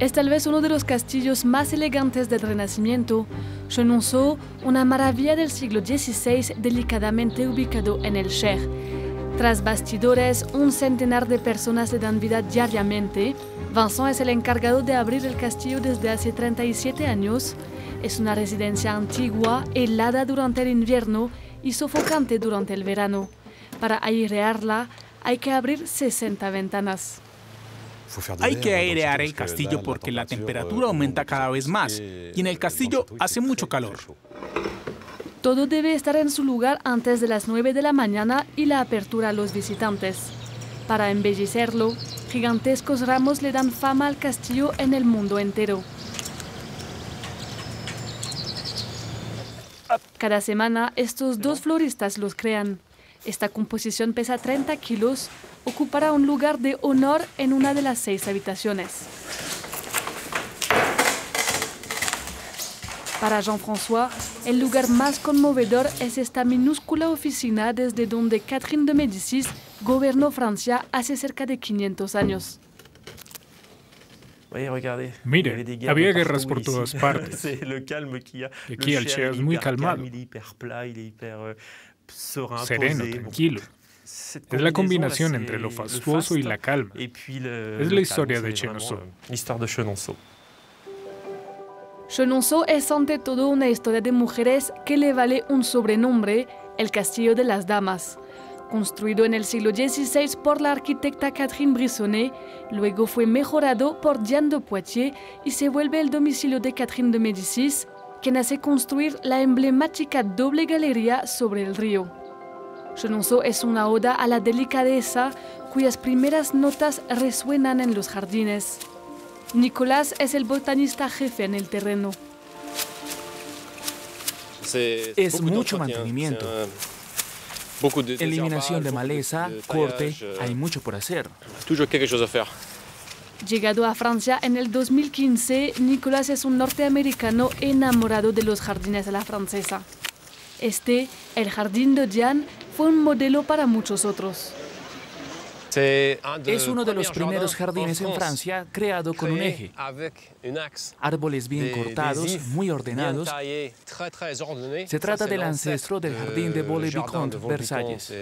Es tal vez uno de los castillos más elegantes del Renacimiento. Chenonceau, una maravilla del siglo XVI delicadamente ubicado en el Cher. Tras bastidores, un centenar de personas le dan vida diariamente. Vincent es el encargado de abrir el castillo desde hace 37 años. Es una residencia antigua, helada durante el invierno y sofocante durante el verano. Para airearla hay que abrir 60 ventanas. Hay que airear el castillo porque la temperatura aumenta cada vez más y en el castillo hace mucho calor. Todo debe estar en su lugar antes de las 9 de la mañana y la apertura a los visitantes. Para embellecerlo, gigantescos ramos le dan fama al castillo en el mundo entero. Cada semana estos dos floristas los crean. Esta composición pesa 30 kilos, ocupará un lugar de honor en una de las seis habitaciones. Para Jean-François, el lugar más conmovedor es esta minúscula oficina desde donde Catherine de Médicis gobernó Francia hace cerca de 500 años. Mire, había guerras por todas partes. Y aquí el Cher es muy calmado. Sereno, tranquilo. Es la combinación entre lo fastuoso y la calma. Es la historia de Chenonceau. Chenonceau es ante todo una historia de mujeres que le vale un sobrenombre, el Castillo de las Damas. Construido en el siglo XVI por la arquitecta Catherine Brissonnet, luego fue mejorado por Diane de Poitiers y se vuelve el domicilio de Catherine de Médicis, quien hace construir la emblemática doble galería sobre el río. Chenonceau es una oda a la delicadeza cuyas primeras notas resuenan en los jardines. Nicolás es el botanista jefe en el terreno. Es mucho mantenimiento. Eliminación de maleza, corte, hay mucho por hacer. Llegado a Francia en el 2015, Nicolás es un norteamericano enamorado de los jardines a la francesa. Este, el jardín de Diane, fue un modelo para muchos otros. Es uno de los primeros jardines en Francia creado con un eje. Árboles bien cortados, muy ordenados. Se trata del ancestro del jardín de Vaux-le-Vicomte, Versalles.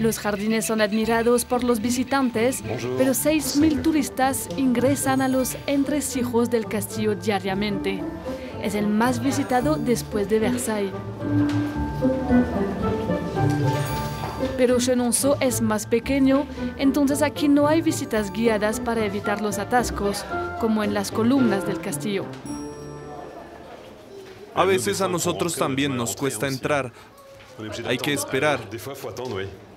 Los jardines son admirados por los visitantes, pero 6.000 turistas ingresan a los entresijos del castillo diariamente. Es el más visitado después de Versailles. Pero Chenonceau es más pequeño, entonces aquí no hay visitas guiadas para evitar los atascos, como en las columnas del castillo. A veces a nosotros también nos cuesta entrar. Hay que esperar.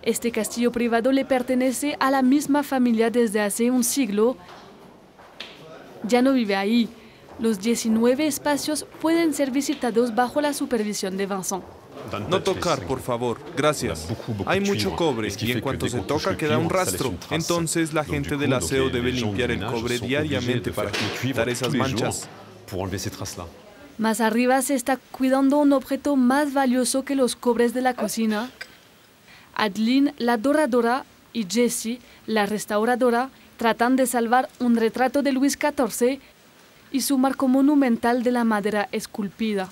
Este castillo privado le pertenece a la misma familia desde hace un siglo. Ya no vive ahí. Los 19 espacios pueden ser visitados bajo la supervisión de Vincent. No tocar, por favor. Gracias. Hay mucho cobre y en cuanto se toca queda un rastro. Entonces la gente del aseo debe limpiar el cobre diariamente para quitar esas manchas. Más arriba se está cuidando un objeto más valioso que los cobres de la cocina. Adeline, la doradora, y Jessie, la restauradora, tratan de salvar un retrato de Luis XIV y su marco monumental de la madera esculpida.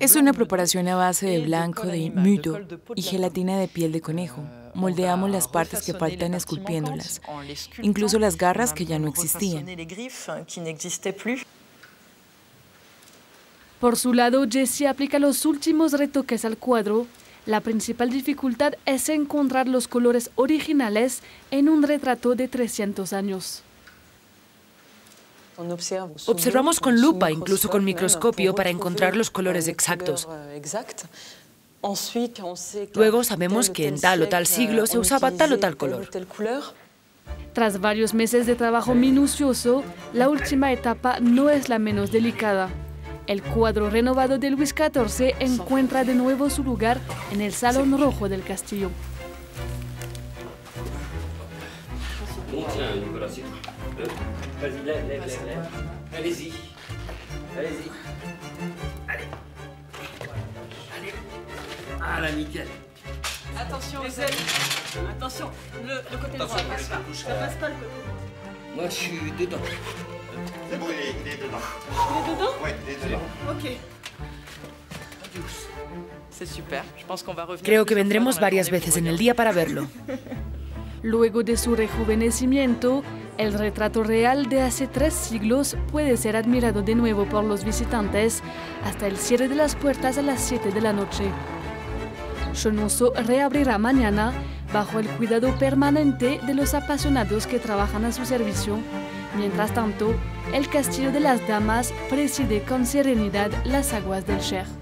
Es una preparación a base de blanco de muto y gelatina de piel de conejo. Moldeamos las partes que faltan esculpiéndolas, incluso las garras que ya no existían. Por su lado, Jessie aplica los últimos retoques al cuadro. La principal dificultad es encontrar los colores originales en un retrato de 300 años. Observamos con lupa, incluso con microscopio, para encontrar los colores exactos. Luego sabemos que en tal o tal siglo se usaba tal o tal color. Tras varios meses de trabajo minucioso, la última etapa no es la menos delicada. El cuadro renovado de Luis XIV encuentra de nuevo su lugar en el Salón Rojo del Castillo. Vas-y, lève, lève, lève, Allez-y. Allez-y. Allez. Allez. Ah là, nickel. Attention, Attention, le, le côté droit, passe pas. Ça passe pas le côté droit. Moi, je suis dedans. C'est bon, il est, il est dedans. Il est dedans Oui, il est dedans. Ok. Creo que vendremos varias veces en el día para verlo. Luego de su rejuvenecimiento, el retrato real de hace tres siglos puede ser admirado de nuevo por los visitantes hasta el cierre de las puertas a las 7 de la noche. Chenonceau reabrirá mañana bajo el cuidado permanente de los apasionados que trabajan a su servicio. Mientras tanto, el Castillo de las Damas preside con serenidad las aguas del Cher.